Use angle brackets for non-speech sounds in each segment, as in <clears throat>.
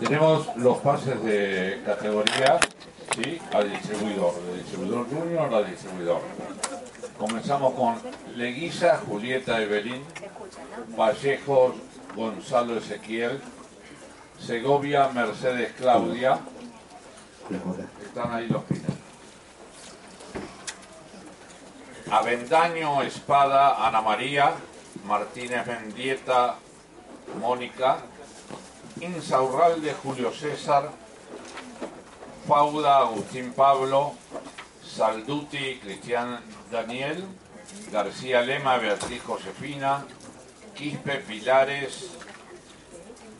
Tenemos los pases de categoría ¿sí? al distribuidor, de distribuidor junior a distribuidor. Comenzamos con Leguiza, Julieta Evelyn, Vallejos, Gonzalo Ezequiel, Segovia, Mercedes Claudia. Están ahí los pines. Avendaño, Espada, Ana María, Martínez Mendieta, Mónica, Insaurralde, Julio César, Fauda, Agustín Pablo, Salduti, Cristian Daniel, García Lema, Beatriz Josefina, Quispe Pilares,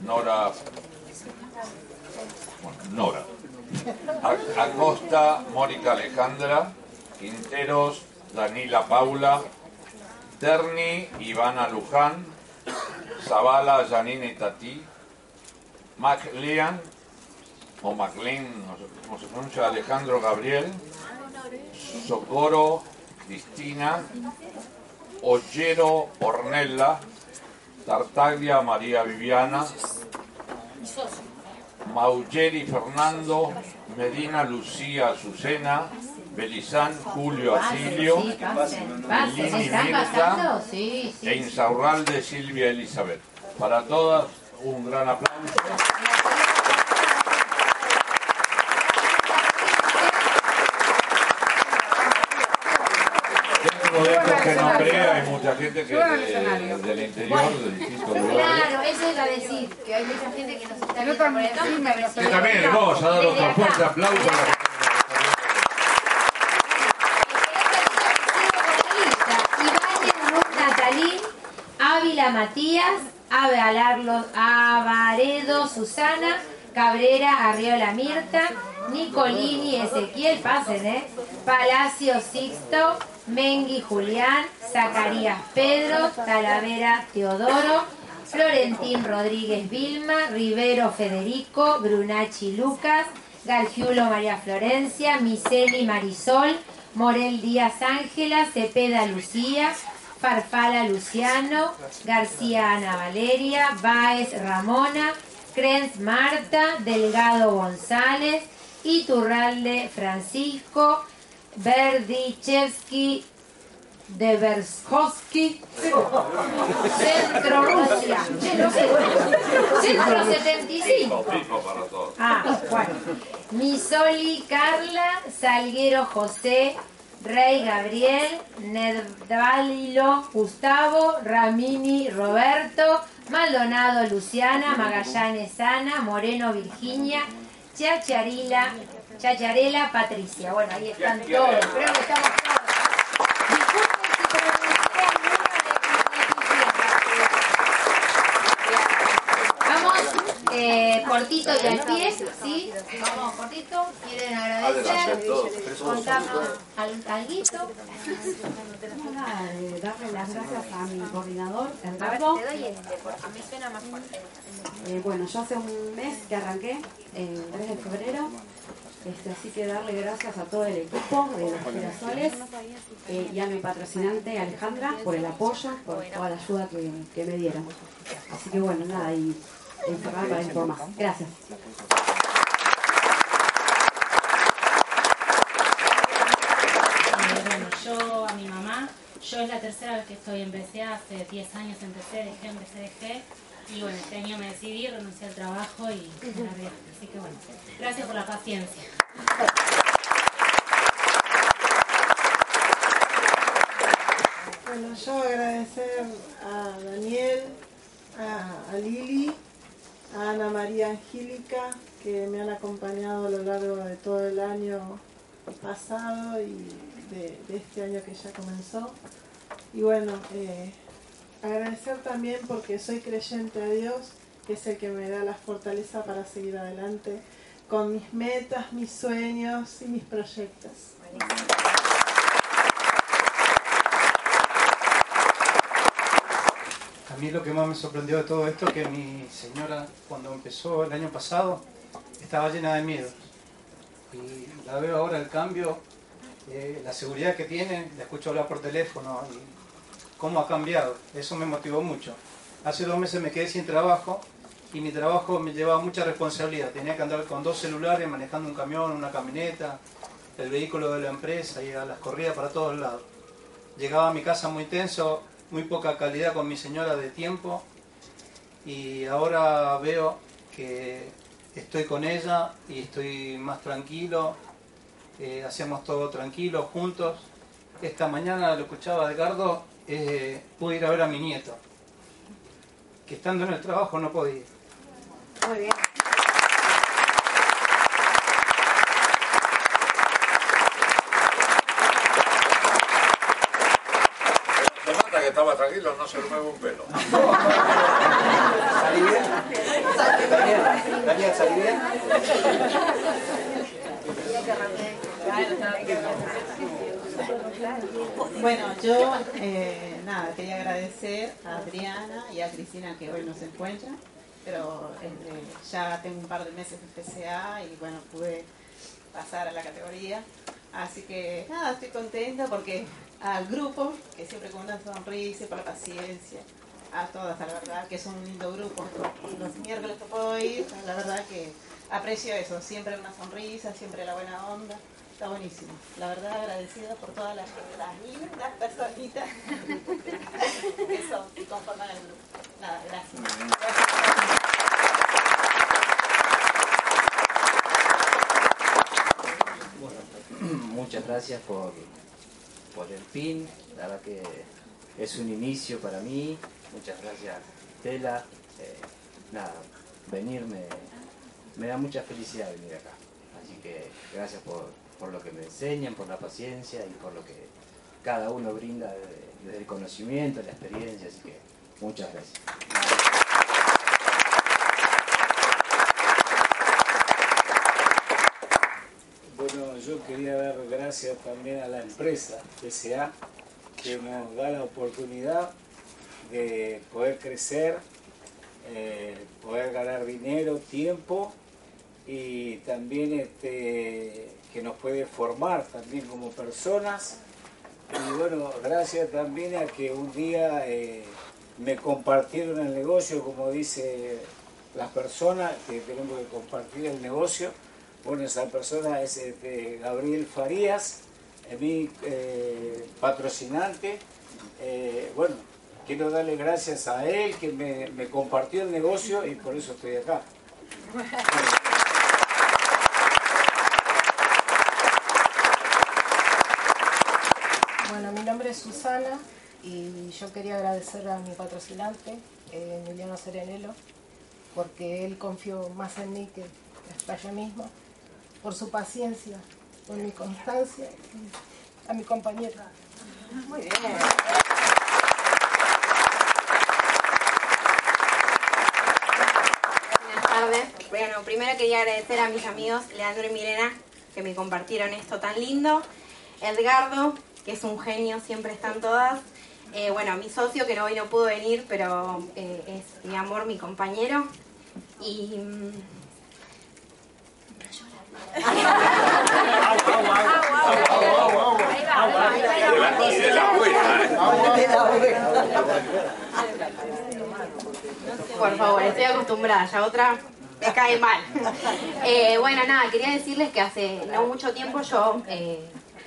Nora, Nora, Acosta, Mónica Alejandra, Quinteros, Danila Paula, Terni, Ivana Luján, Zavala, Janine Tati, MacLean, o MacLean, no sé cómo se pronuncia, Alejandro Gabriel, Socorro, Cristina, Ollero, Ornella, Tartaglia, María Viviana, Maugeri, Fernando, Medina, Lucía, Azucena, Belizán, Julio, Asilio, Lini, Mirta, e Insaurralde, Silvia, Elizabeth. Para todas, un gran aplauso. Tengo de estos que nombré, hay mucha gente que de- del interior, de distintos lugares. Claro, eso iba a decir, que hay mucha gente que nos está viendo por acá. Que también vamos a dar otro fuerte aplauso a la Ibáñez Ruth Natalín, Matías, Avalarlo- Avaredo Susana, Cabrera Arriola Mirta, Nicolini Ezequiel, pasen, ¿eh? Palacio Sixto, Mengui Julián, Zacarías Pedro, Talavera Teodoro, Florentín Rodríguez Vilma, Rivero Federico, Brunacci Lucas, Gargiulo María Florencia, Miseli Marisol, Morel Díaz Ángela, Cepeda Lucía, Farfala Luciano, García Ana Valeria, Baez Ramona, Krenz Marta, Delgado González, Iturralde Francisco, Berdichevsky, Deverskovsky, Centro Rusia, Centro 75. Pipo para todos. Ah, bueno. Misoli Carla, Salguero José, Rey Gabriel, Nedvalilo Gustavo, Ramini Roberto, Maldonado Luciana, Magallanes Ana, Moreno Virginia, Chacharila, Chacharela Patricia. Bueno, ahí están todos. Creo que estamos todos. Disculpen si pronuncié alguno de Vamos eh, cortito y al pie, ¿sí? Vamos cortito. ¿Quieren agradecer? Contarnos al- alguito. De darle las gracias a mi coordinador, este, por- a mí suena más fuerte. Eh, bueno, yo hace un mes que arranqué, el 3 de febrero, este, así que darle gracias a todo el equipo de los girasoles eh, y a mi patrocinante Alejandra por el apoyo, por toda la ayuda que, que me dieron. Así que bueno, nada, y Gracias. Yo a mi mamá, yo es la tercera vez que estoy en BCA, hace 10 años empecé, dejé, empecé, dejé, y bueno, este año me decidí, renuncié al trabajo y largué. Así que bueno, gracias por la paciencia. Bueno, yo agradecer a Daniel, a, a Lili, a Ana María Angélica, que me han acompañado a lo largo de todo el año pasado y de, este año que ya comenzó. Y bueno, eh, agradecer también porque soy creyente a Dios que es el que me da la fortaleza para seguir adelante con mis metas, mis sueños y mis proyectos. Mí lo que más me sorprendió de todo esto es que mi señora cuando empezó el año pasado estaba llena de miedo. Y la veo ahora el cambio, eh, la seguridad que tiene, la escucho hablar por teléfono y cómo ha cambiado. Eso me motivó mucho. Hace dos meses me quedé sin trabajo y mi trabajo me llevaba mucha responsabilidad. Tenía que andar con dos celulares manejando un camión, una camioneta, el vehículo de la empresa y a las corridas para todos lados. Llegaba a mi casa muy tenso, muy poca calidad con mi señora de tiempo y ahora veo que estoy con ella y estoy más tranquilo, eh, hacemos todo tranquilo, juntos. Esta mañana lo escuchaba Edgardo, eh, pude ir a ver a mi nieto, que estando en el trabajo no podía. Muy bien. que estaba tranquilo, no se le mueve un pelo. <laughs> ¿Salí bien? Daniel, Daniel, ¿salí bien? Bueno, yo eh, nada, quería agradecer a Adriana y a Cristina que hoy nos encuentran, pero este, ya tengo un par de meses de PCA y bueno, pude pasar a la categoría. Así que nada, estoy contenta porque al grupo, que siempre con una sonrisa y por la paciencia, a todas, la verdad, que es un lindo grupo. Los miércoles que puedo ir, la verdad que aprecio eso, siempre una sonrisa, siempre la buena onda. Está buenísimo. La verdad agradecida por todas las, lindas personitas <laughs> que son y conforman el grupo. Nada, gracias. <clears throat> muchas gracias por, por el pin, la verdad que es un inicio para mí, muchas gracias Tela, eh, nada, venirme, me da mucha felicidad venir acá, así que gracias por, por, lo que me enseñan, por la paciencia y por lo que cada uno brinda desde, el conocimiento, la experiencia, así que muchas gracias. Yo quería dar gracias también a la empresa PSA que nos da la oportunidad de poder crecer, eh, poder ganar dinero, tiempo y también este, que nos puede formar también como personas. Y bueno, gracias también a que un día eh, me compartieron el negocio, como dice las personas, que tenemos que compartir el negocio. Bueno, esa persona es este, Gabriel Farías, mi eh, patrocinante. Eh, bueno, quiero darle gracias a él que me, me, compartió el negocio y por eso estoy acá. Bueno, mi nombre es Susana y yo quería agradecer a mi patrocinante, eh, Emiliano Serenelo, porque él confió más en mí que hasta yo mismo, por su paciencia, por mi constancia y a mi compañera. Muy bien. Buenas tardes. Bueno, primero quería agradecer a mis amigos Leandro y Milena que me compartieron esto tan lindo. Edgardo, que es un genio, siempre están todas. Eh, bueno, mi socio que hoy no pudo venir, pero eh, es mi amor, mi compañero. Y. Mm, Por favor, estoy acostumbrada, ya otra me cae mal. Eh, bueno, nada, quería decirles que hace no mucho tiempo yo eh,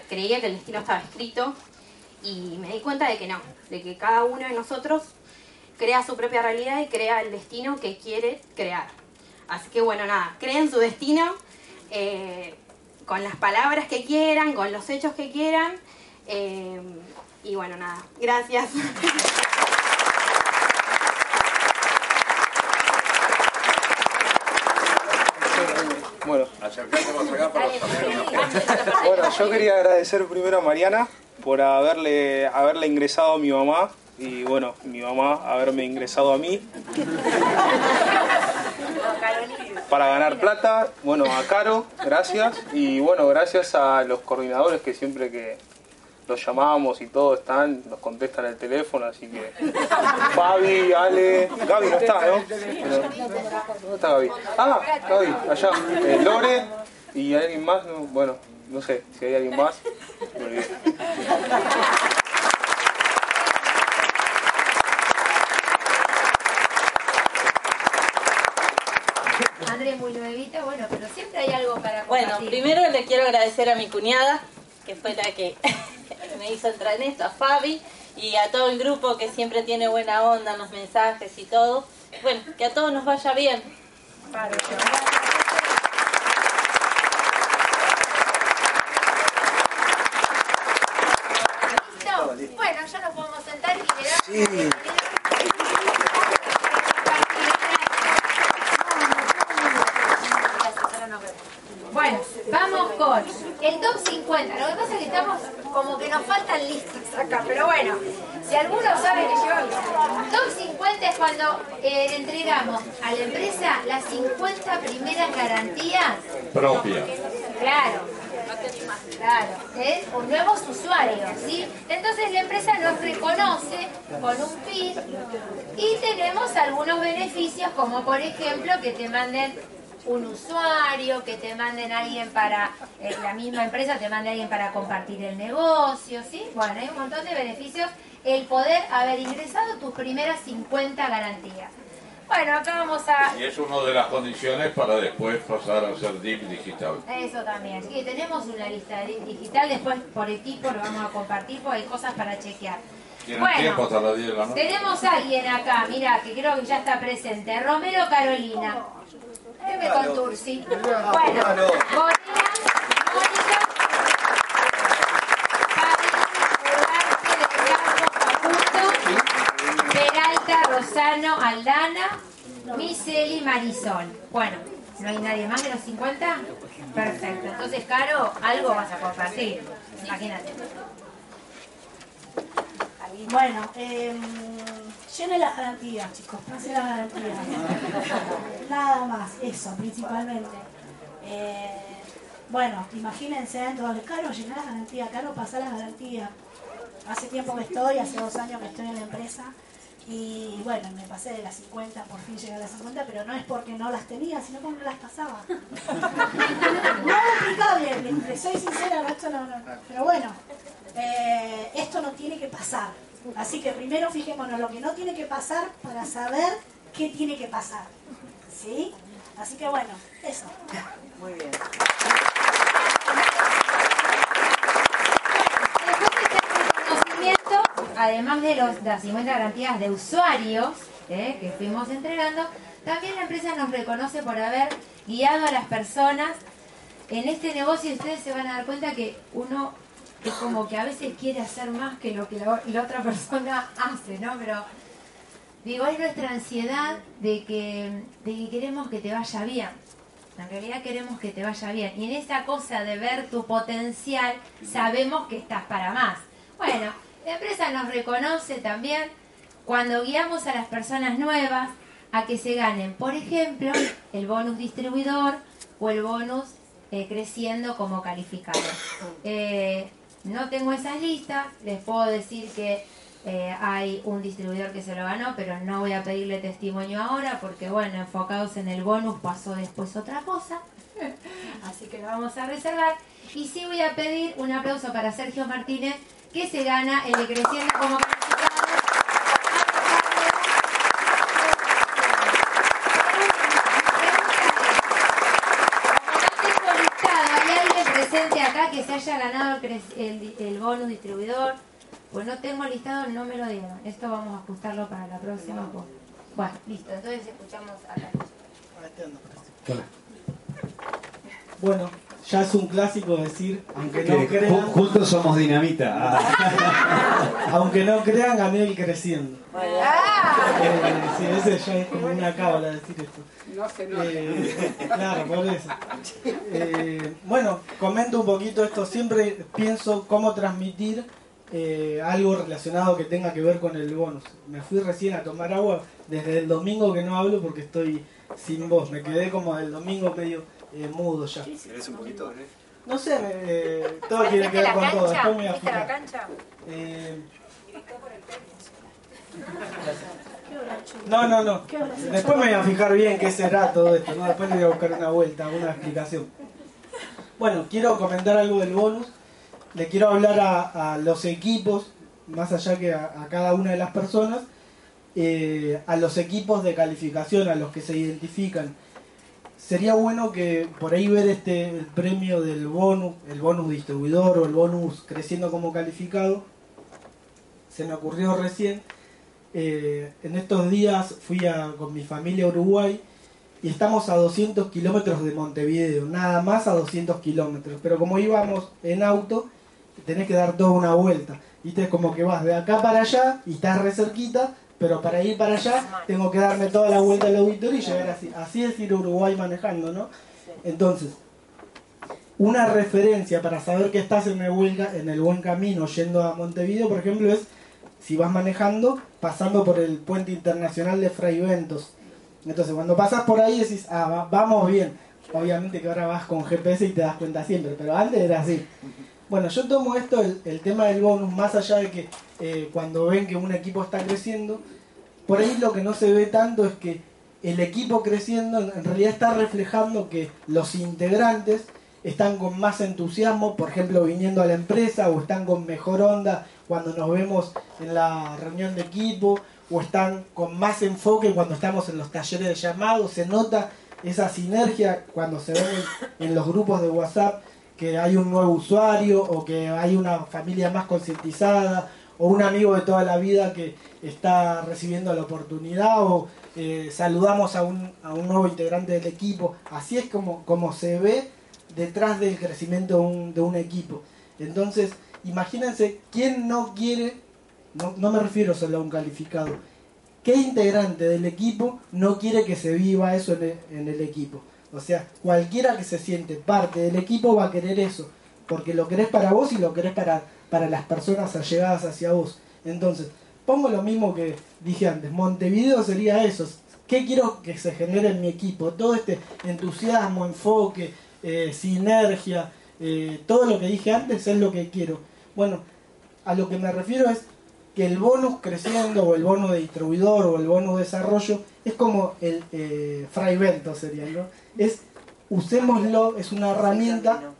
creía que el destino estaba escrito y me di cuenta de que no, de que cada uno de nosotros crea su propia realidad y crea el destino que quiere crear. Así que bueno, nada, creen su destino eh, con las palabras que quieran, con los hechos que quieran. y bueno, nada, gracias. Bueno. bueno, yo quería agradecer primero a Mariana por haberle, haberle ingresado a mi mamá y bueno, mi mamá haberme ingresado a mí para ganar plata. Bueno, a Caro, gracias. Y bueno, gracias a los coordinadores que siempre que los llamamos y todo están, nos contestan el teléfono, así que <laughs> Fabi, Ale, Gaby no está, ¿no? ¿Dónde está Gaby? Ah, Gaby, allá. Eh, Lore y alguien más, no, bueno, no sé si hay alguien más. me <laughs> olvidé. Muy nuevita, bueno, pero siempre hay algo para Bueno, compartir. primero le quiero agradecer a mi cuñada, que fue la que <laughs> me hizo entrar en esto, a Fabi, y a todo el grupo que siempre tiene buena onda en los mensajes y todo. Bueno, que a todos nos vaya bien. Bueno, ya nos podemos sentar y le damos Bueno, vamos con el top 50. Lo que pasa es que estamos como que nos faltan listas acá, pero bueno, si alguno sabe que yo Top 50 es cuando eh, entregamos a la empresa las 50 primeras garantías. Propia. Claro. Claro, ¿eh? con nuevos usuarios, ¿sí? Entonces la empresa nos reconoce con un PIN y tenemos algunos beneficios como por ejemplo que te manden un usuario, que te manden alguien para, eh, la misma empresa te mande alguien para compartir el negocio, ¿sí? Bueno, hay un montón de beneficios el poder haber ingresado tus primeras 50 garantías. Bueno, acá vamos a Y es una de las condiciones para después pasar a ser DIP digital. Eso también. Sí, tenemos una lista de digital, después por equipo lo vamos a compartir porque hay cosas para chequear. ¿Tienen tiempo Bueno, hasta las 10 de la noche? tenemos a alguien acá, mira, que creo que ya está presente. Romero Carolina. Deme con Tursi. Bueno. Gorila, Mónica, Peralta, Rosano, Aldana, Miseli, Marisol. Bueno, ¿no hay nadie más de los 50? Perfecto. Entonces, Caro, algo vas a compartir. Imagínate. Bueno, eh, llene las garantías, chicos, pase las garantías. <laughs> Nada más, eso, principalmente. Eh, bueno, imagínense del caro, llenar las garantías, caro, pasar las garantías. Hace tiempo que estoy, hace dos años que estoy en la empresa y bueno, me pasé de las 50, por fin llegué a las 50, pero no es porque no las tenía, sino porque no las pasaba. <laughs> No explicable, le- le soy sincera, esto no, no. Pero bueno, eh, esto no tiene que pasar. Así que primero fijémonos lo que no tiene que pasar para saber qué tiene que pasar. ¿Sí? Así que bueno, eso. Muy bien. Conocimiento, además de los, las 50 garantías de usuarios eh, que fuimos entregando, también la empresa nos reconoce por haber guiado a las personas en este negocio ustedes se van a dar cuenta que uno es como que a veces quiere hacer más que lo que la, otra <laughs> persona hace, ¿no? Pero digo, es nuestra ansiedad de que, de que queremos que te vaya bien. En realidad queremos que te vaya bien. Y en esa cosa de ver tu potencial, sabemos que estás para más. Bueno, la empresa nos reconoce también cuando guiamos a las personas nuevas a que se ganen, por ejemplo, el bonus distribuidor o el bonus eh, creciendo como calificado. Eh, no tengo esas listas, les puedo decir que eh, hay un distribuidor que se lo ganó, pero no voy a pedirle testimonio ahora porque, bueno, enfocados en el bonus pasó después otra cosa. <laughs> Así que lo vamos a reservar. Y sí voy a pedir un aplauso para Sergio Martínez, que se gana el de Creciendo como calificado. tengo listado, ¿Hay alguien presente acá que se haya ganado el, el- el bonus distribuidor? Pues no tengo listado, no me lo digan. Esto vamos a ajustarlo para la próxima. pues. Bueno, listo. Entonces escuchamos acá. Bueno, ya es un clásico decir, aunque Que no crean, juntos somos dinamita. <laughs> Aunque no crean, gané el creciendo. Eh, sí, ese ya es como una cábala decir esto. No se nota. Eh, claro, por eso. Eh, bueno, comento un poquito esto. Siempre pienso cómo transmitir eh, algo relacionado que tenga que ver con el bonus. Me fui recién a tomar agua desde el domingo que no hablo porque estoy sin voz. Me quedé como el domingo medio eh, mudo ya. ¿Querés un poquito? No sé, eh, todo tiene que ver con todo. Después me voy a ¿Viste la fijar. cancha? Eh, no, no, no. Después me voy a fijar bien qué será todo esto. ¿no? Después le voy a buscar una vuelta, una explicación. Bueno, quiero comentar algo del bonus. Le quiero hablar a, a los equipos, más allá que a, a cada una de las personas, eh, a los equipos de calificación, a los que se identifican. Sería bueno que por ahí ver este el premio del bonus, el bonus distribuidor o el bonus creciendo como calificado. Se me ocurrió recién. eh, en estos días fui a- con mi familia a Uruguay y estamos a 200 kilómetros de Montevideo, nada más a 200 kilómetros. Pero como íbamos en auto, tenés que dar toda una vuelta. ¿Viste? Es como que vas de acá para allá y estás re cerquita, pero para ir para allá tengo que darme toda la vuelta al auditorio y llegar así. Así es ir a Uruguay manejando, ¿no? Entonces, una referencia para saber que estás en el buen, en el buen camino yendo a Montevideo, por ejemplo, es si vas manejando, pasando por el puente internacional de Fray Ventos. Entonces, cuando pasas por ahí decís, ah, va- vamos bien. Obviamente que ahora vas con GPS y te das cuenta siempre, pero antes era así. Bueno, yo tomo esto, el, el tema del bonus, más allá de que eh, cuando ven que un equipo está creciendo, por ahí lo que no se ve tanto es que el equipo creciendo en realidad está reflejando que los integrantes están con más entusiasmo, por ejemplo, viniendo a la empresa, o están con mejor onda cuando nos vemos en la reunión de equipo, o están con más enfoque cuando estamos en los talleres de llamado, se nota esa sinergia cuando se ven en, en los grupos de WhatsApp que hay un nuevo usuario o que hay una familia más concientizada o un amigo de toda la vida que está recibiendo la oportunidad o eh, saludamos a un, a un nuevo integrante del equipo. Así es como, como se ve detrás del crecimiento de un, de un equipo. Entonces, imagínense, ¿quién no quiere, no, no me refiero solo a un calificado, qué integrante del equipo no quiere que se viva eso en el, en el equipo? O sea, cualquiera que se siente parte del equipo va a querer eso, porque lo querés para vos y lo querés para, para las personas allegadas hacia vos. Entonces, pongo lo mismo que dije antes, Montevideo sería eso. ¿Qué quiero que se genere en mi equipo? Todo este entusiasmo, enfoque, eh, sinergia, eh, todo lo que dije antes es lo que quiero. Bueno, a lo que me refiero es que el bonus creciendo o el bono de distribuidor o el bono de desarrollo es como el eh, fraivento sería, ¿no? Es usémoslo, es una herramienta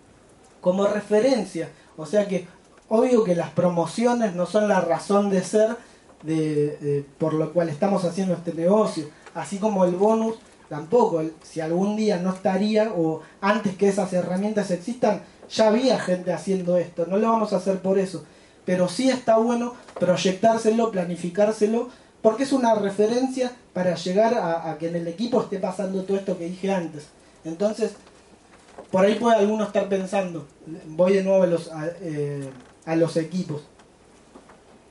como referencia. O sea que obvio que las promociones no son la razón de ser de, por lo cual estamos haciendo este negocio. Así como el bonus tampoco. Si algún día no estaría o antes que esas herramientas existan, ya había gente haciendo esto. No lo vamos a hacer por eso. Pero sí está bueno proyectárselo, planificárselo, porque es una referencia para llegar a, que en el equipo esté pasando todo esto que dije antes. Entonces, por ahí puede alguno estar pensando, voy de nuevo a los, eh, a los equipos.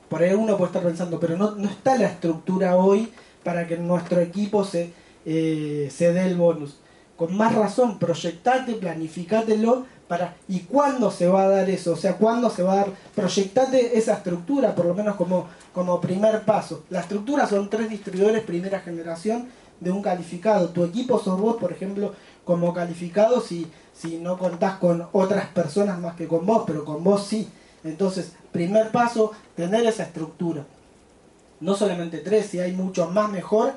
Por ahí uno puede estar pensando, pero no, no está la estructura hoy para que nuestro equipo se, eh, se dé el bonus. Con más razón, proyectate, planificátelo para y cuándo se va a dar eso, o sea, cuándo se va a dar, proyectate esa estructura, por lo menos como, como primer paso. La estructura son tres distribuidores primera generación de un calificado. Tu equipo sos vos, por ejemplo, como calificado si, si no contás con otras personas más que con vos, pero con vos sí. Entonces, primer paso, tener esa estructura. No solamente tres, si hay muchos más mejor,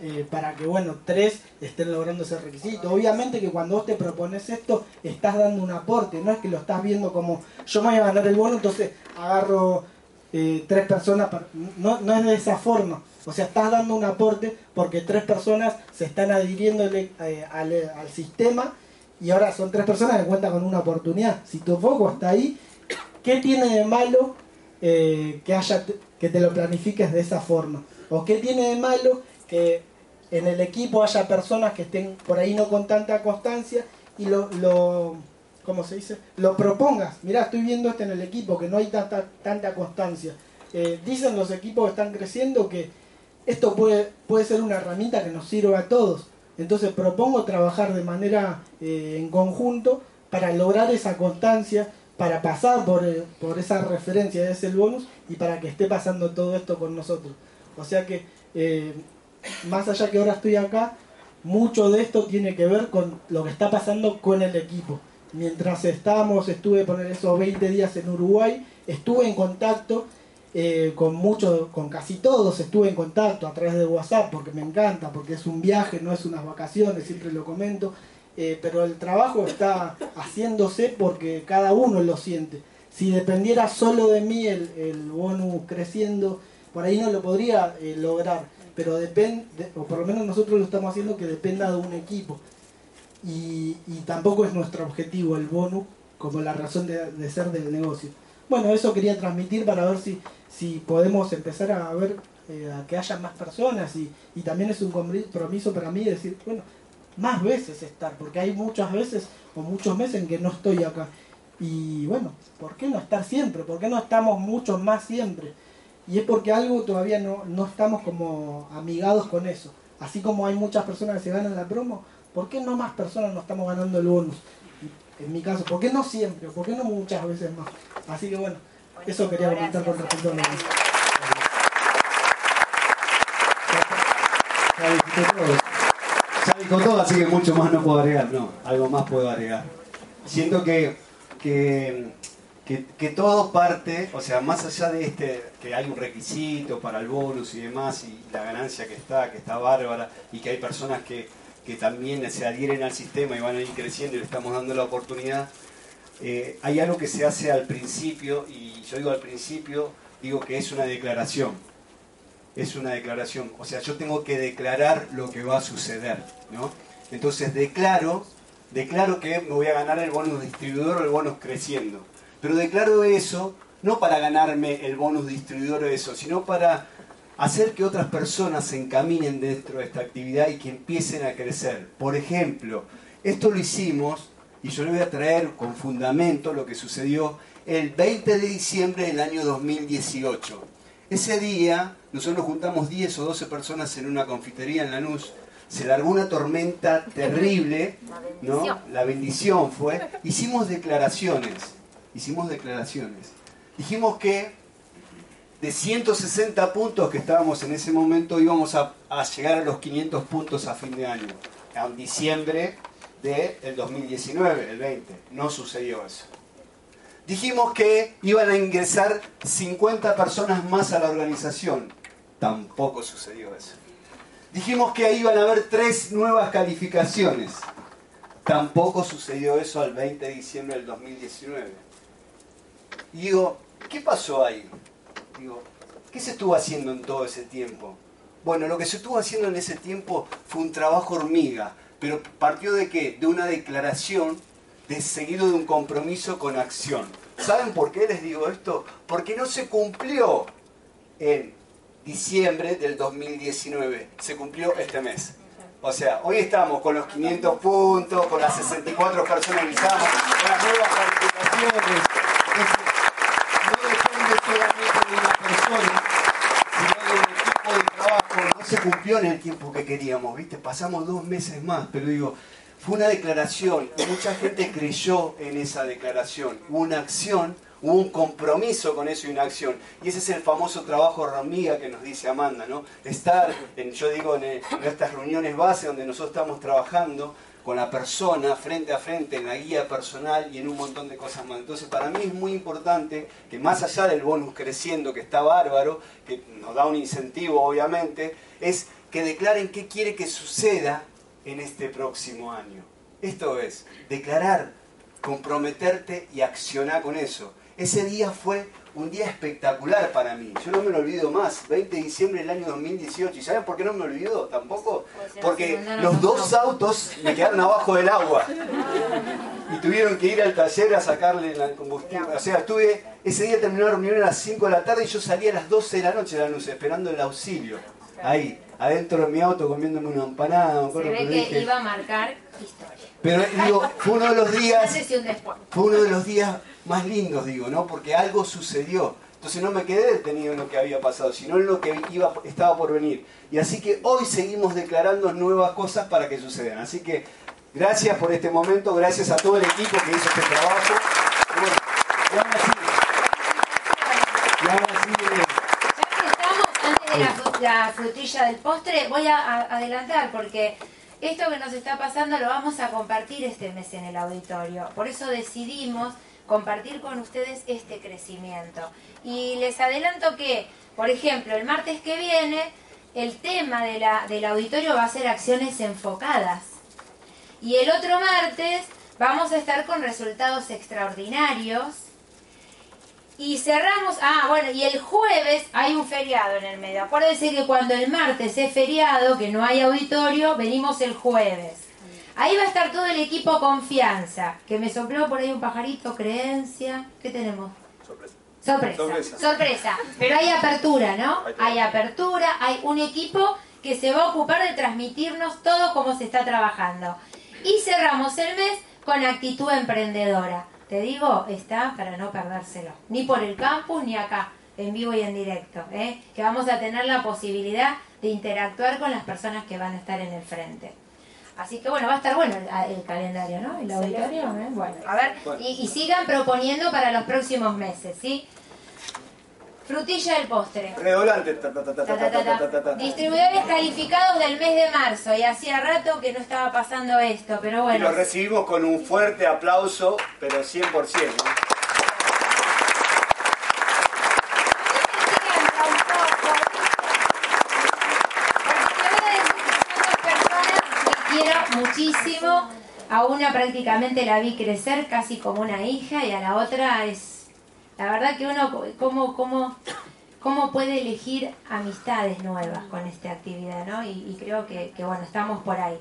eh, para que, bueno, tres estén logrando ese requisito. Obviamente que cuando vos te propones esto, estás dando un aporte, no es que lo estás viendo como yo me voy a ganar el bono, entonces agarro eh, tres personas, para- no, no es de esa forma. O sea, estás dando un aporte porque tres personas se están adhiriendo al, al sistema y ahora son tres personas que cuentan con una oportunidad. Si tu foco está ahí, ¿qué tiene de malo eh, que, haya, que te lo planifiques de esa forma? ¿O qué tiene de malo que en el equipo haya personas que estén por ahí no con tanta constancia y lo, lo ¿cómo se dice? Lo propongas. Mirá, estoy viendo esto en el equipo, que no hay tanta, tanta constancia. Eh, dicen los equipos que están creciendo que esto puede, puede ser una herramienta que nos sirva a todos. Entonces propongo trabajar de manera eh, en conjunto para lograr esa constancia, para pasar por, eh, por esa referencia, es el bonus, y para que esté pasando todo esto con nosotros. O sea que, eh, más allá que ahora estoy acá, mucho de esto tiene que ver con lo que está pasando con el equipo. Mientras estábamos, estuve poner esos 20 días en Uruguay, estuve en contacto eh, con muchos, con casi todos estuve en contacto a través de WhatsApp porque me encanta, porque es un viaje, no es unas vacaciones, siempre lo comento, eh, pero el trabajo está haciéndose porque cada uno lo siente. Si dependiera solo de mí el, el bonus creciendo, por ahí no lo podría eh, lograr, pero depende, o por lo menos nosotros lo estamos haciendo que dependa de un equipo. Y, tampoco es nuestro objetivo el bonus como la razón de, de ser del negocio. Bueno, eso quería transmitir para ver si, si podemos empezar a ver eh, a que haya más personas y, y también es un compromiso para mí decir, bueno, más veces estar, porque hay muchas veces o muchos meses en que no estoy acá. Y bueno, ¿por qué no estar siempre? ¿Por qué no estamos mucho más siempre? Y es porque algo todavía no, no estamos como amigados con eso. Así como hay muchas personas que se ganan la promo, ¿por qué no más personas no estamos ganando el bonus? En mi caso, ¿por qué no siempre? ¿Por qué no muchas veces más? Así que bueno, eso quería comentar con respecto a lo Ya dijo todo, así que mucho más no puedo agregar. No, algo más puedo agregar. Siento que, que, que, que todo parte, o sea, más allá de este, que hay un requisito para el bonus y demás, y la ganancia que está, que está bárbara, y que hay personas que, que también se adhieren al sistema y van a ir creciendo y le estamos dando la oportunidad. Eh, hay algo que se hace al principio, y yo digo al principio, digo que es una declaración. Es una declaración. O sea, yo tengo que declarar lo que va a suceder. ¿no? Entonces declaro, declaro que me voy a ganar el bonus distribuidor o el bonus creciendo. Pero declaro eso no para ganarme el bonus distribuidor o eso, sino para hacer que otras personas se encaminen dentro de esta actividad y que empiecen a crecer. Por ejemplo, esto lo hicimos y yo le voy a traer con fundamento lo que sucedió el 20 de diciembre del año 2018. Ese día nosotros nos juntamos 10 o 12 personas en una confitería en Lanús, se largó una tormenta terrible, ¿no? La bendición fue, hicimos declaraciones, hicimos declaraciones. Dijimos que de 160 puntos que estábamos en ese momento íbamos a, a llegar a los 500 puntos a fin de año, en diciembre del 2019, el 20. No sucedió eso. Dijimos que iban a ingresar 50 personas más a la organización. Tampoco sucedió eso. Dijimos que iban a haber tres nuevas calificaciones. Tampoco sucedió eso al 20 de diciembre del 2019. Y digo, ¿qué pasó ahí? Digo, ¿qué se estuvo haciendo en todo ese tiempo? Bueno, lo que se estuvo haciendo en ese tiempo fue un trabajo hormiga, pero partió de qué? De una declaración de seguido de un compromiso con acción. ¿Saben por qué les digo esto? Porque no se cumplió en diciembre del 2019, se cumplió este mes. O sea, hoy estamos con los 500 puntos, con las 64 personas que con las nuevas calificaciones. No depende solamente de una persona, sino de un equipo de trabajo. No se cumplió en el tiempo que queríamos, ¿viste? Pasamos dos meses más, pero digo, fue una declaración y mucha gente creyó en esa declaración. Una acción, hubo un compromiso con eso y una acción. Y ese es el famoso trabajo hormiga que nos dice Amanda, ¿no? Estar, en, yo digo, en, en estas reuniones base donde nosotros estamos trabajando con la persona frente a frente en la guía personal y en un montón de cosas más. Entonces para mí es muy importante que más allá del bonus creciendo, que está bárbaro, que nos da un incentivo obviamente, es que declaren qué quiere que suceda en este próximo año. Esto es, declarar, comprometerte y accionar con eso. Ese día fue un día espectacular para mí. Yo no me lo olvido más. 20 de diciembre del año 2018. ¿Y saben por qué no me olvido tampoco? Porque los dos autos me quedaron abajo del agua. Y tuvieron que ir al taller a sacarle el combustible. O sea, tuve, ese día terminó la reunión a las 5 de la tarde y yo salí a las 12 de la noche de la luz esperando el auxilio. Ahí, adentro de mi auto comiéndome una empanada. Se ve que iba a marcar historia. Pero digo, fue uno de los días. Fue uno de los días más lindos, digo, ¿no? Porque algo sucedió. Entonces no me quedé detenido en lo que había pasado, sino en lo que iba, estaba por venir. Y así que hoy seguimos declarando nuevas cosas para que sucedan. Así que gracias por este momento, gracias a todo el equipo que hizo este trabajo. Bueno, Y ahora sí. Ya que estamos antes de la, fru- la frutilla del postre, voy a- adelantar porque esto que nos está pasando lo vamos a compartir este mes en el auditorio. Por eso decidimos compartir con ustedes este crecimiento. Y les adelanto que, por ejemplo, el martes que viene, el tema de la, del auditorio va a ser acciones enfocadas. Y el otro martes vamos a estar con resultados extraordinarios. Y cerramos, ah, bueno, y el jueves hay un feriado en el medio. Acuérdense que cuando el martes es feriado, que no hay auditorio, venimos el jueves. Ahí va a estar todo el equipo confianza, que me sopló por ahí un pajarito, creencia. ¿Qué tenemos? Sorpresa. Sorpresa. Sorpresa. Pero hay apertura, ¿no? Hay apertura, hay un equipo que se va a ocupar de transmitirnos todo cómo se está trabajando. Y cerramos el mes con actitud emprendedora. Te digo, está para no perdérselo. Ni por el campus ni acá, en vivo y en directo. ¿eh? Que vamos a tener la posibilidad de interactuar con las personas que van a estar en el frente. Así que bueno, va a estar bueno el, calendario, ¿no? El auditorio. Bueno, a ver, y, sigan proponiendo para los próximos meses, ¿sí? Frutilla del postre. Redoblante. Distribuidores calificados del mes de marzo. Y hacía rato que no estaba pasando esto, pero bueno. Y lo recibimos con un fuerte aplauso, pero 100%. ¿eh? Muchísimo. A una prácticamente la vi crecer casi como una hija y a la otra es... La verdad que uno, ¿cómo, cómo, cómo puede elegir amistades nuevas con esta actividad? ¿no? Y, creo que, que, bueno, estamos por ahí.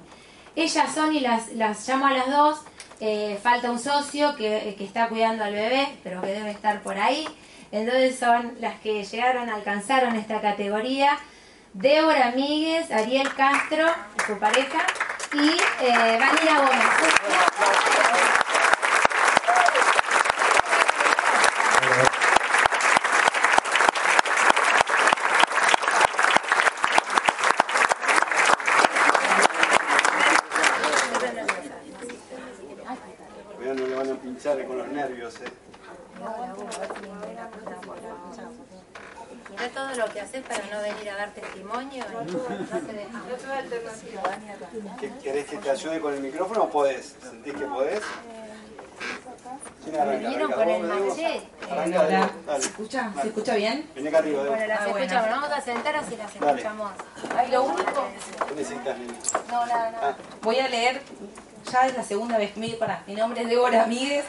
Ellas son y las, las llamo a las dos. Eh, falta un socio que, que está cuidando al bebé, pero que debe estar por ahí. Entonces son las que llegaron, alcanzaron esta categoría. Débora Míguez, Ariel Castro, su pareja, y eh, Vanina Gómez. Cuidado, no le van a pinchar con los nervios, eh. Mira todo lo que haces para no venir a dar testimonio. No te dejas. ¿Qué- ¿Querés que te ayude con el micrófono o podés? ¿Sentís que podés? ¿Quién Me Arranca con el Hola. ¿Se escucha? Dale. ¿Se escucha bien? Vení acá arriba. Bueno, las Ah, escuchamos. Vamos a sentar así las Dale. escuchamos. Ay, lo único. ¿Qué necesitas? No, nada, nada. Voy a leer, ya es la segunda vez que me para. Mi nombre es Débora Míguez.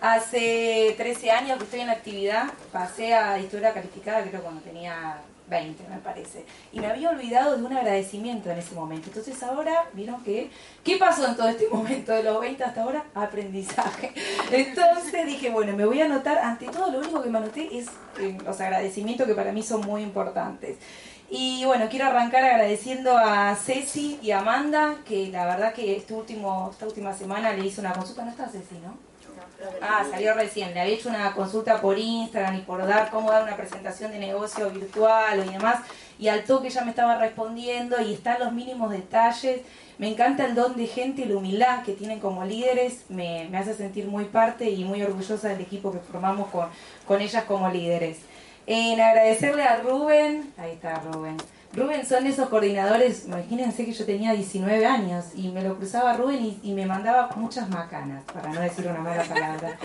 Hace 13 años que estoy en la actividad. Pasé a historia calificada, creo cuando tenía 20, me parece. Y me había olvidado de un agradecimiento en ese momento. Entonces ahora, vieron que, ¿qué pasó en todo este <laughs> momento de los 20 hasta ahora? Aprendizaje. Entonces dije, bueno, me voy a anotar, ante todo lo único que me anoté es eh, los agradecimientos que para mí son muy importantes. Y bueno, quiero arrancar agradeciendo a Ceci y Amanda, que la verdad que este último, esta última semana le hice una consulta. No está Ceci, ¿no? Ah, salió recién. Le había hecho una consulta por Instagram y por dar cómo dar una presentación de negocio virtual y demás. Y al toque ya me estaba respondiendo y están los mínimos detalles. Me encanta el don de gente y la humildad que tienen como líderes. Me, me hace sentir muy parte y muy orgullosa del equipo que formamos con, con ellas como líderes. En agradecerle a Rubén, ahí está Rubén. Rubén son esos coordinadores, imagínense que yo tenía 19 años y me lo cruzaba Rubén y, me mandaba muchas macanas, para no decir una mala palabra.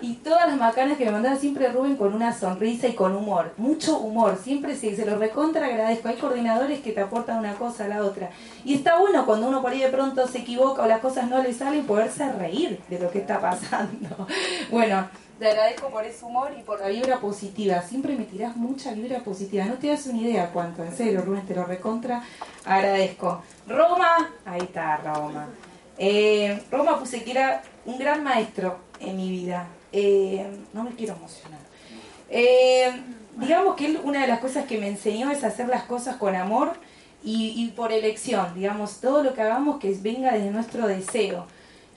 Y todas las macanas que me mandaba siempre Rubén con una sonrisa y con humor, mucho humor, siempre se, se lo recontra agradezco. Hay coordinadores que te aportan una cosa a la otra. Y está bueno cuando uno por ahí de pronto se equivoca o las cosas no le salen, poderse reír de lo que está pasando. <laughs> Bueno, te agradezco por ese humor y por la vibra positiva. Siempre me tirás mucha vibra positiva. No te das una idea cuánto, en serio, Rubén, te lo recontra agradezco. Roma, ahí está Roma. Eh, Roma puse que era un gran maestro en mi vida. Eh, no me quiero emocionar. Eh, digamos que él, una de las cosas que me enseñó es hacer las cosas con amor y, y por elección. Digamos, todo lo que hagamos que venga desde nuestro deseo.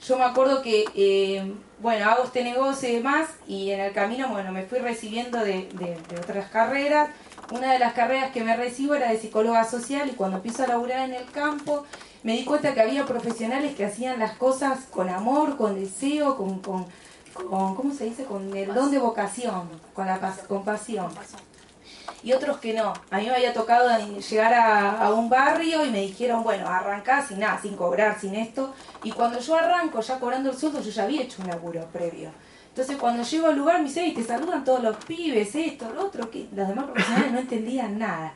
Yo me acuerdo que, eh, bueno, hago este negocio y demás, y en el camino, bueno, me fui recibiendo de, de- de otras carreras. Una de las carreras que me recibo era de psicóloga social, y cuando empiezo a laburar en el campo, me di cuenta que había profesionales que hacían las cosas con amor, con deseo, con, con con, ¿cómo se dice? Con el don de vocación, con la pas- con pasión. Y otros que no. A mí me había tocado llegar a, a un barrio y me dijeron, bueno, arrancá sin nada, sin cobrar, sin esto. Y cuando yo arranco, ya cobrando el sueldo, yo ya había hecho un laburo previo. Entonces cuando llego al lugar me dice, "Ey, te saludan todos los pibes, esto, lo otro, que los demás profesionales no entendían nada.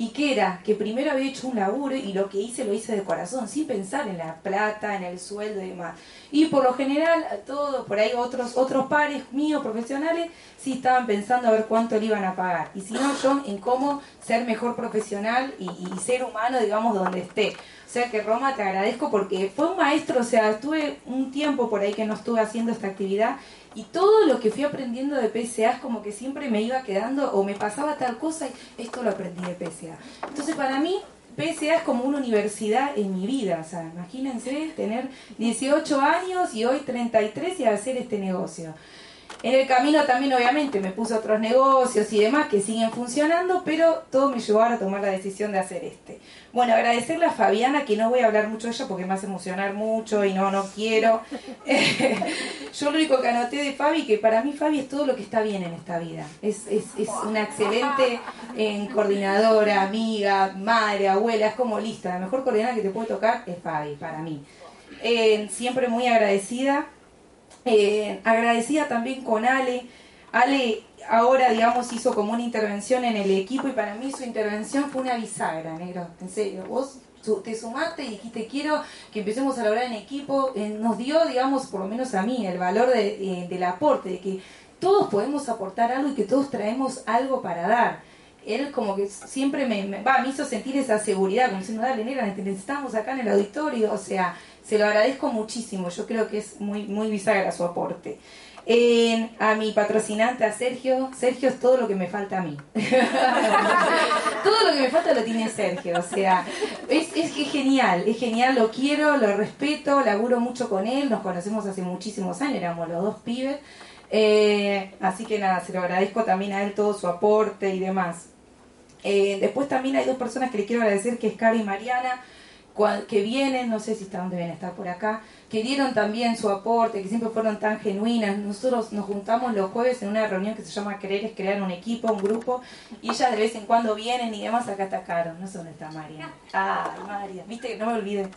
Y que era que primero había hecho un laburo y lo que hice lo hice de corazón, sin pensar en la plata, en el sueldo y demás. Y por lo general, todos, por ahí otros, otros pares míos profesionales, sí estaban pensando a ver cuánto le iban a pagar. Y si no, yo en cómo ser mejor profesional y, y ser humano, digamos, donde esté. O sea que Roma te agradezco porque fue un maestro, o sea, estuve un tiempo por ahí que no estuve haciendo esta actividad y todo lo que fui aprendiendo de PSA es como que siempre me iba quedando o me pasaba tal cosa y esto lo aprendí de PSA. Entonces para mí PSA es como una universidad en mi vida, o sea, imagínense tener 18 años y hoy 33 y hacer este negocio. En el camino también obviamente me puse otros negocios y demás que siguen funcionando, pero todo me llevó a tomar la decisión de hacer este. Bueno, agradecerle a Fabiana, que no voy a hablar mucho de ella porque me hace emocionar mucho y no, no quiero. <laughs> Yo lo único que anoté de Fabi, que para mí Fabi es todo lo que está bien en esta vida. Es, es, es una excelente eh, coordinadora, amiga, madre, abuela, es como lista. La mejor coordinadora que te puede tocar es Fabi, para mí. Eh, siempre muy agradecida. Eh, agradecida también con Ale. Ale ahora, digamos, hizo como una intervención en el equipo y para mí su intervención fue una bisagra, negro. En serio, vos te sumaste y dijiste quiero que empecemos a lograr en equipo. Eh, nos dio, digamos, por lo menos a mí, el valor de- eh, del aporte, de que todos podemos aportar algo y que todos traemos algo para dar. Él como que siempre me, me, va, me hizo sentir esa seguridad, como diciendo, dale, negra, necesitamos acá en el auditorio. O sea, se lo agradezco muchísimo. Yo creo que es muy, muy bisagra su aporte. A mi patrocinante, a Sergio. Sergio es todo lo que me falta a mí. <laughs> todo lo que me falta lo tiene Sergio. O sea, es, es, es genial, es genial, lo quiero, lo respeto, laburo mucho con él. Nos conocemos hace muchísimos años, éramos los dos pibes. Eh, así que nada, se lo agradezco también a él todo su aporte y demás. Eh, después también hay dos personas que le quiero agradecer, que es Cara y Mariana, que vienen, no sé si están, deben estar por acá, que dieron también su aporte, que siempre fueron tan genuinas. Nosotros nos juntamos los jueves en una reunión que se llama Querer es crear un equipo, un grupo, y ellas de vez en cuando vienen y demás, acá está Caro, no sé dónde está María. Ay, María, viste que no me olvidé.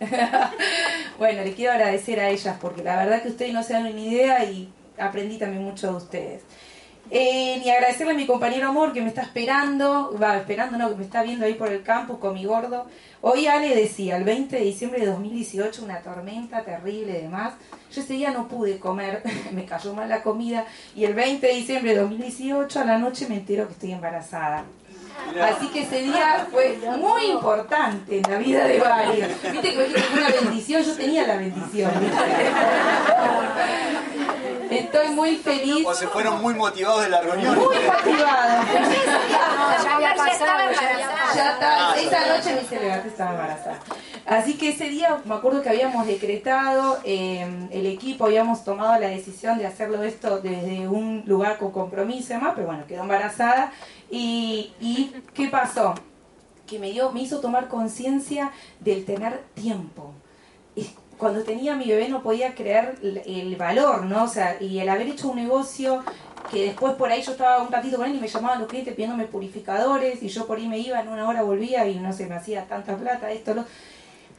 <laughs> bueno, les quiero agradecer a ellas, porque la verdad que ustedes no se dan ni idea y aprendí también mucho de ustedes. Eh, y agradecerle a mi compañero Amor que me está esperando, va, esperando no, que me está viendo ahí por el campus con mi gordo. Hoy Ale decía, el 20 de diciembre de 2018, una tormenta terrible y demás. Yo ese día no pude comer, <laughs> me cayó mal la comida. Y el 20 de diciembre de 2018, a la noche me entero que estoy embarazada. Así que ese día fue muy importante en la vida de varios. Viste que me que una bendición, yo tenía la bendición. Estoy muy feliz. O se fueron muy motivados de la reunión. Muy motivados. ya había pasado, ya había pasado. Ya está, Ah, esa noche me hice levantar, estaba embarazada. Así que ese día me acuerdo que habíamos decretado, eh, el equipo habíamos tomado la decisión de hacerlo esto desde un lugar con compromiso y demás, pero bueno, quedó embarazada. ¿Y, y qué pasó? Que me, dio, me hizo tomar conciencia del tener tiempo. Y cuando tenía mi bebé no podía creer el, el valor, ¿no? O sea, y el haber hecho un negocio que después por ahí yo estaba un ratito con él y me llamaban los clientes pidiéndome purificadores y yo por ahí me iba, en una hora volvía y no se me hacía tanta plata, esto, lo...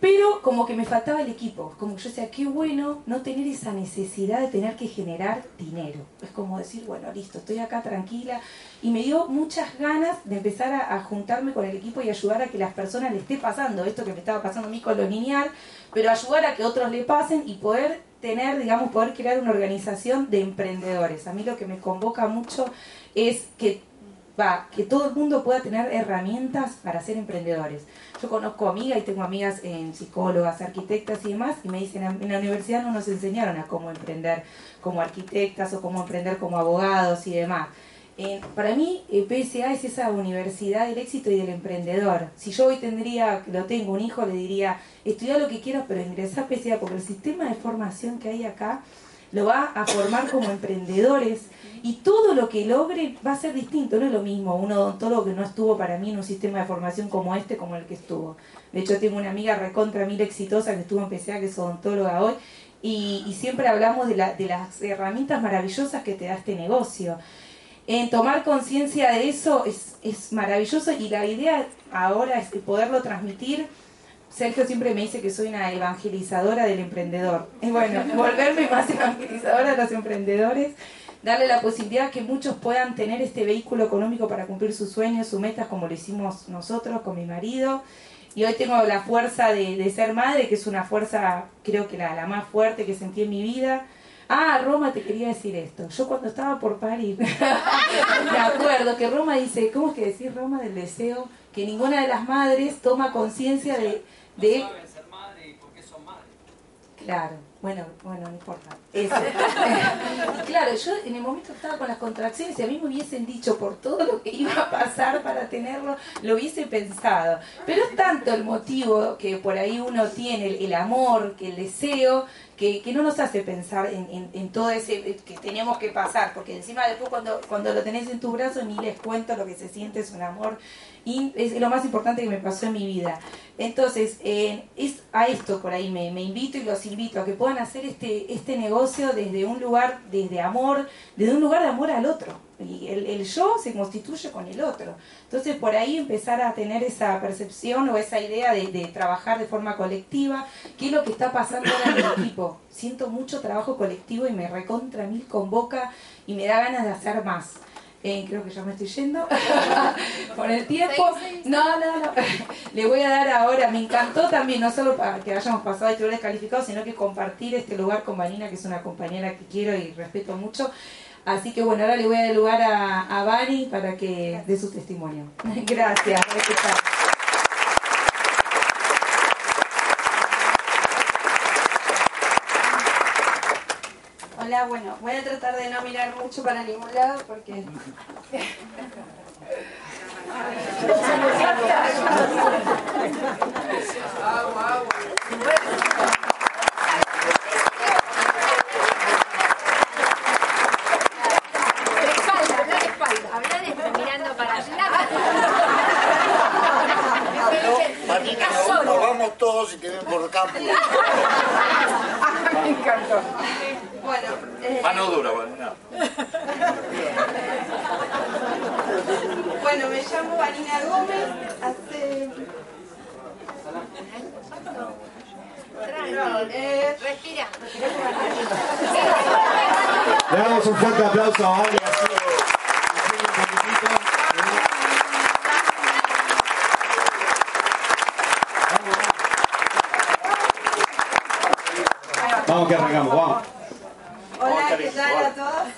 Pero como que me faltaba el equipo, como que yo decía, qué bueno no tener esa necesidad de tener que generar dinero. Es como decir, bueno, listo, estoy acá tranquila. Y me dio muchas ganas de empezar a, a juntarme con el equipo y ayudar a que las personas le esté pasando esto que me estaba pasando a mí con lo lineal, pero ayudar a que otros le pasen y poder tener, digamos, poder crear una organización de emprendedores. A mí lo que me convoca mucho es que va, que todo el mundo pueda tener herramientas para ser emprendedores. Yo conozco amigas y tengo amigas en psicólogas, arquitectas y demás, y me dicen, en la universidad no nos enseñaron a cómo emprender como arquitectas o cómo emprender como abogados y demás. Eh, para mí, eh, PSA es esa universidad del éxito y del emprendedor. Si yo hoy tendría, lo tengo, un hijo, le diría, estudia lo que quieras, pero ingresa a PSA, porque el sistema de formación que hay acá lo va a formar como emprendedores y todo lo que logre va a ser distinto, no es lo mismo un odontólogo que no estuvo para mí en un sistema de formación como este, como el que estuvo. De hecho, tengo una amiga recontra mil exitosa que estuvo en PCA, que es odontóloga hoy, y, siempre hablamos de, la, de las herramientas maravillosas que te da este negocio. En tomar conciencia de eso es, es maravilloso y la idea ahora es poderlo transmitir. Sergio siempre me dice que soy una evangelizadora del emprendedor. Y bueno, <laughs> volverme más evangelizadora de los emprendedores, darle la posibilidad que muchos puedan tener este vehículo económico para cumplir sus sueños, sus metas, como lo hicimos nosotros con mi marido. Y hoy tengo la fuerza de, de ser madre, que es una fuerza, creo que la, la más fuerte que sentí en mi vida. Ah, Roma, te quería decir esto. Yo cuando estaba por parir, <laughs> me acuerdo que Roma dice, ¿cómo es que decir Roma del deseo? Que ninguna de las madres toma conciencia de, de... Claro, bueno, bueno, no importa. Eso. <laughs> claro, yo en el momento estaba con las contracciones y a mí me hubiesen dicho por todo lo que iba a pasar para tenerlo, lo hubiese pensado. Pero es tanto el motivo que por ahí uno tiene, el, el amor, que el deseo, que, que, no nos hace pensar en, en, todo ese que tenemos que pasar, porque encima después cuando, cuando lo tenés en tu brazo ni les cuento lo que se siente, es un amor y es lo más importante que me pasó en mi vida. Entonces, es a esto por ahí me, me, invito y los invito a que puedan hacer este, este negocio desde un lugar, desde amor, desde un lugar de amor al otro. Y el, el yo se constituye con el otro. Entonces, por ahí empezar a tener esa percepción o esa idea de, de trabajar de forma colectiva, qué es lo que está pasando ahora en el <coughs> equipo. Siento mucho trabajo colectivo y me recontra mil convoca y me da ganas de hacer más. Eh, creo que ya me estoy yendo <laughs> por el tiempo. No, no, no. Le voy a dar ahora, me encantó también, no solo para que hayamos pasado este descalificado, sino que compartir este lugar con Vanina, que es una compañera que quiero y respeto mucho. Así que bueno, ahora le voy a dar lugar a, a Vani para que dé su testimonio. <laughs> Gracias. Gracias. Hola, bueno, voy a tratar de no mirar mucho para ningún lado porque... <laughs> <laughs> Marina, nos, nos y te ven por campo. <laughs> Me encantó. Bueno, eh, Mano dura, Vanina. bueno, me llamo Vanina Gómez. Hace. Eh, Respira. Le damos un fuerte aplauso a Vani. Vamos que arrancamos, vamos. Hola, ¿qué tal a todos?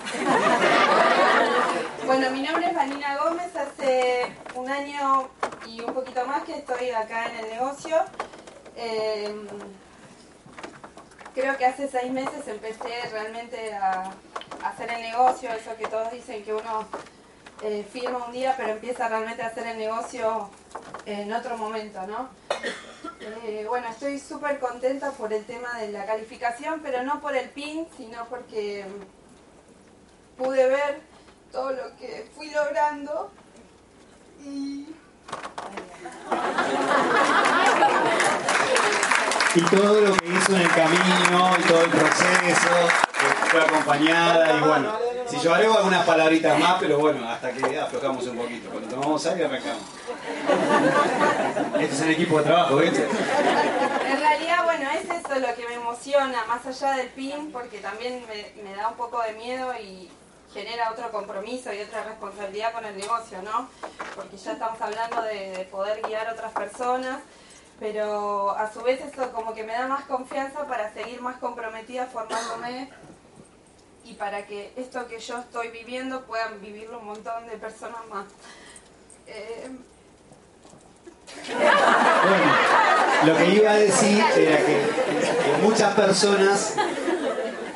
bueno, mi nombre es Vanina Gómez. Hace un año y un poquito más que estoy acá en el negocio. Eh, creo que hace seis meses empecé realmente a, hacer el negocio, eso que todos dicen que uno eh, firma un día, pero empieza realmente a hacer el negocio en otro momento, ¿no? Eh, bueno, estoy súper contenta por el tema de la calificación, pero no por el PIN, sino porque pude ver todo lo que fui logrando y... Y todo lo que hizo en el camino y todo el proceso, fue acompañada y bueno, si yo agrego algunas palabritas más, pero bueno, hasta que aflojamos un poquito. Cuando tomamos aire arrancamos. Este es el equipo de trabajo, ¿viste? En realidad, bueno, es eso lo que me emociona, más allá del PIN, porque también me da un poco de miedo y genera otro compromiso y otra responsabilidad con el negocio, ¿no? Porque ya estamos hablando de, de poder guiar a otras personas, pero a su vez eso como que me da más confianza para seguir más comprometida formándome y para que esto que yo estoy viviendo puedan vivirlo un montón de personas más. Eh, Lo que iba a decir era que muchas personas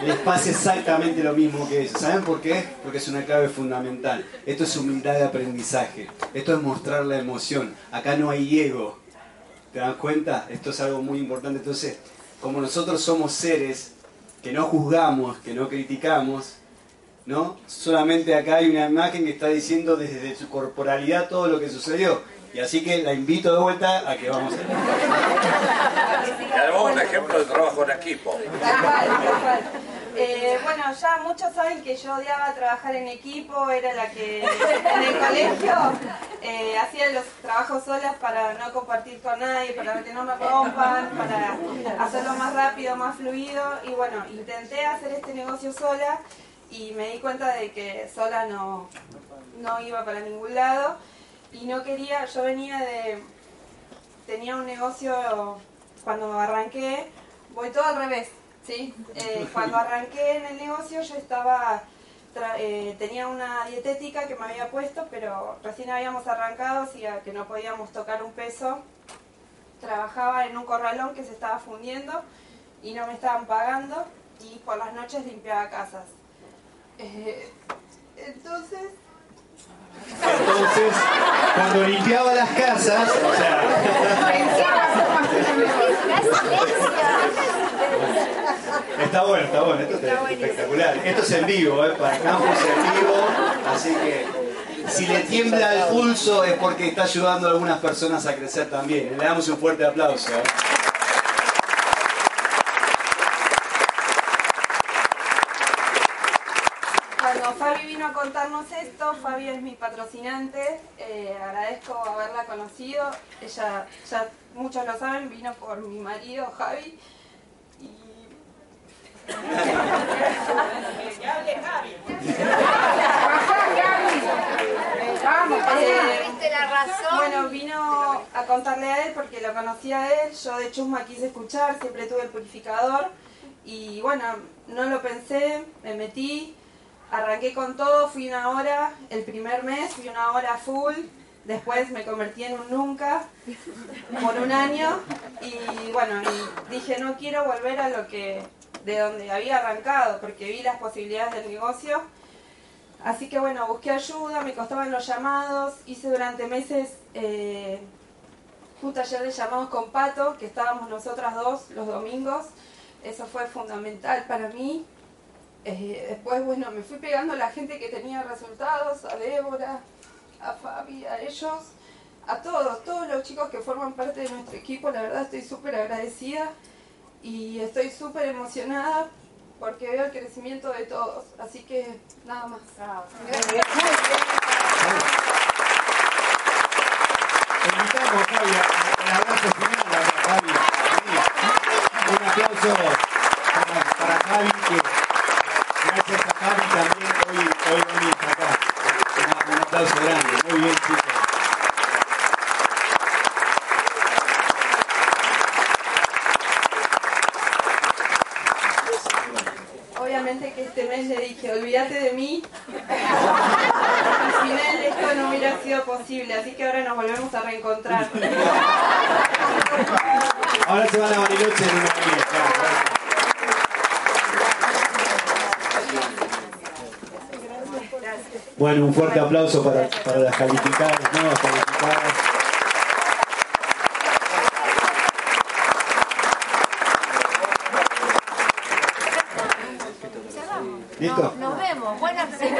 les pasa exactamente lo mismo que ellos. ¿Saben por qué? Porque es una clave fundamental. Esto es humildad de aprendizaje. Esto es mostrar la emoción. Acá no hay ego. ¿Te das cuenta? Esto es algo muy importante. Entonces, como nosotros somos seres que no juzgamos, que no criticamos, ¿no? Solamente acá hay una imagen que está diciendo desde su corporalidad todo lo que sucedió. Y así que la invito de vuelta a que vamos a... Y además un ejemplo de trabajo en equipo. Eh, bueno, ya muchos saben que yo odiaba trabajar en equipo, era la que en el colegio eh, hacía los trabajos solas para no compartir con nadie, para que no me rompan, para hacerlo más rápido, más fluido. Y bueno, intenté hacer este negocio sola y me di cuenta de que sola no, no iba para ningún lado y no quería, yo venía de, tenía un negocio cuando arranqué, voy todo al revés, ¿sí? Eh, cuando arranqué en el negocio yo estaba, eh, tenía una dietética que me había puesto, pero recién habíamos arrancado, así que no podíamos tocar un peso. Trabajaba en un corralón que se estaba fundiendo y no me estaban pagando y por las noches limpiaba casas. Eh, entonces Entonces, cuando limpiaba las casas, o sea... Está bueno, está bueno, esto es espectacular. Esto es en vivo, ¿eh? para campus en vivo, así que si le tiembla el pulso es porque está ayudando a algunas personas a crecer también. Le damos un fuerte aplauso. ¿eh? Cuando Fabi vino a contarnos esto, Fabi es mi patrocinante, eh, agradezco haberla conocido, ella ya muchos lo saben, vino por mi marido Javi. Eh, viste la razón. Bueno, vino a contarle a él porque lo conocía a él, yo de chusma quise escuchar, siempre tuve el purificador y bueno, no lo pensé, me metí, arranqué con todo, fui una hora, el primer mes fui una hora full, después me convertí en un nunca por un año y bueno, dije no quiero volver a lo que de donde había arrancado porque vi las posibilidades del negocio. Así que bueno, busqué ayuda, me costaban los llamados, hice durante meses eh, un taller de llamados con Pato, que estábamos nosotras dos los domingos, eso fue fundamental para mí. Eh, después, bueno, me fui pegando a la gente que tenía resultados, a Débora, a Fabi, a ellos, a todos, todos los chicos que forman parte de nuestro equipo, la verdad estoy súper agradecida y estoy súper emocionada porque veo el crecimiento de todos, así que nada más. Invitamos, Fabi, a- al abrazo final para Fabi. Un aplauso para, que gracias a Javi también hoy, hoy venís acá. Una- un aplauso grande, muy bien chicos. Obviamente que este mes le dije, olvídate de mí. <laughs> Al final esto no hubiera sido posible, así que ahora nos volvemos a reencontrar. Ahora se van a Bariloche en claro, claro. Bueno, un fuerte aplauso para, para las calificadas, nuevas calificadas. ¿Listo? Nos vemos. Buenas semanas,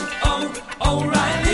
O'Reilly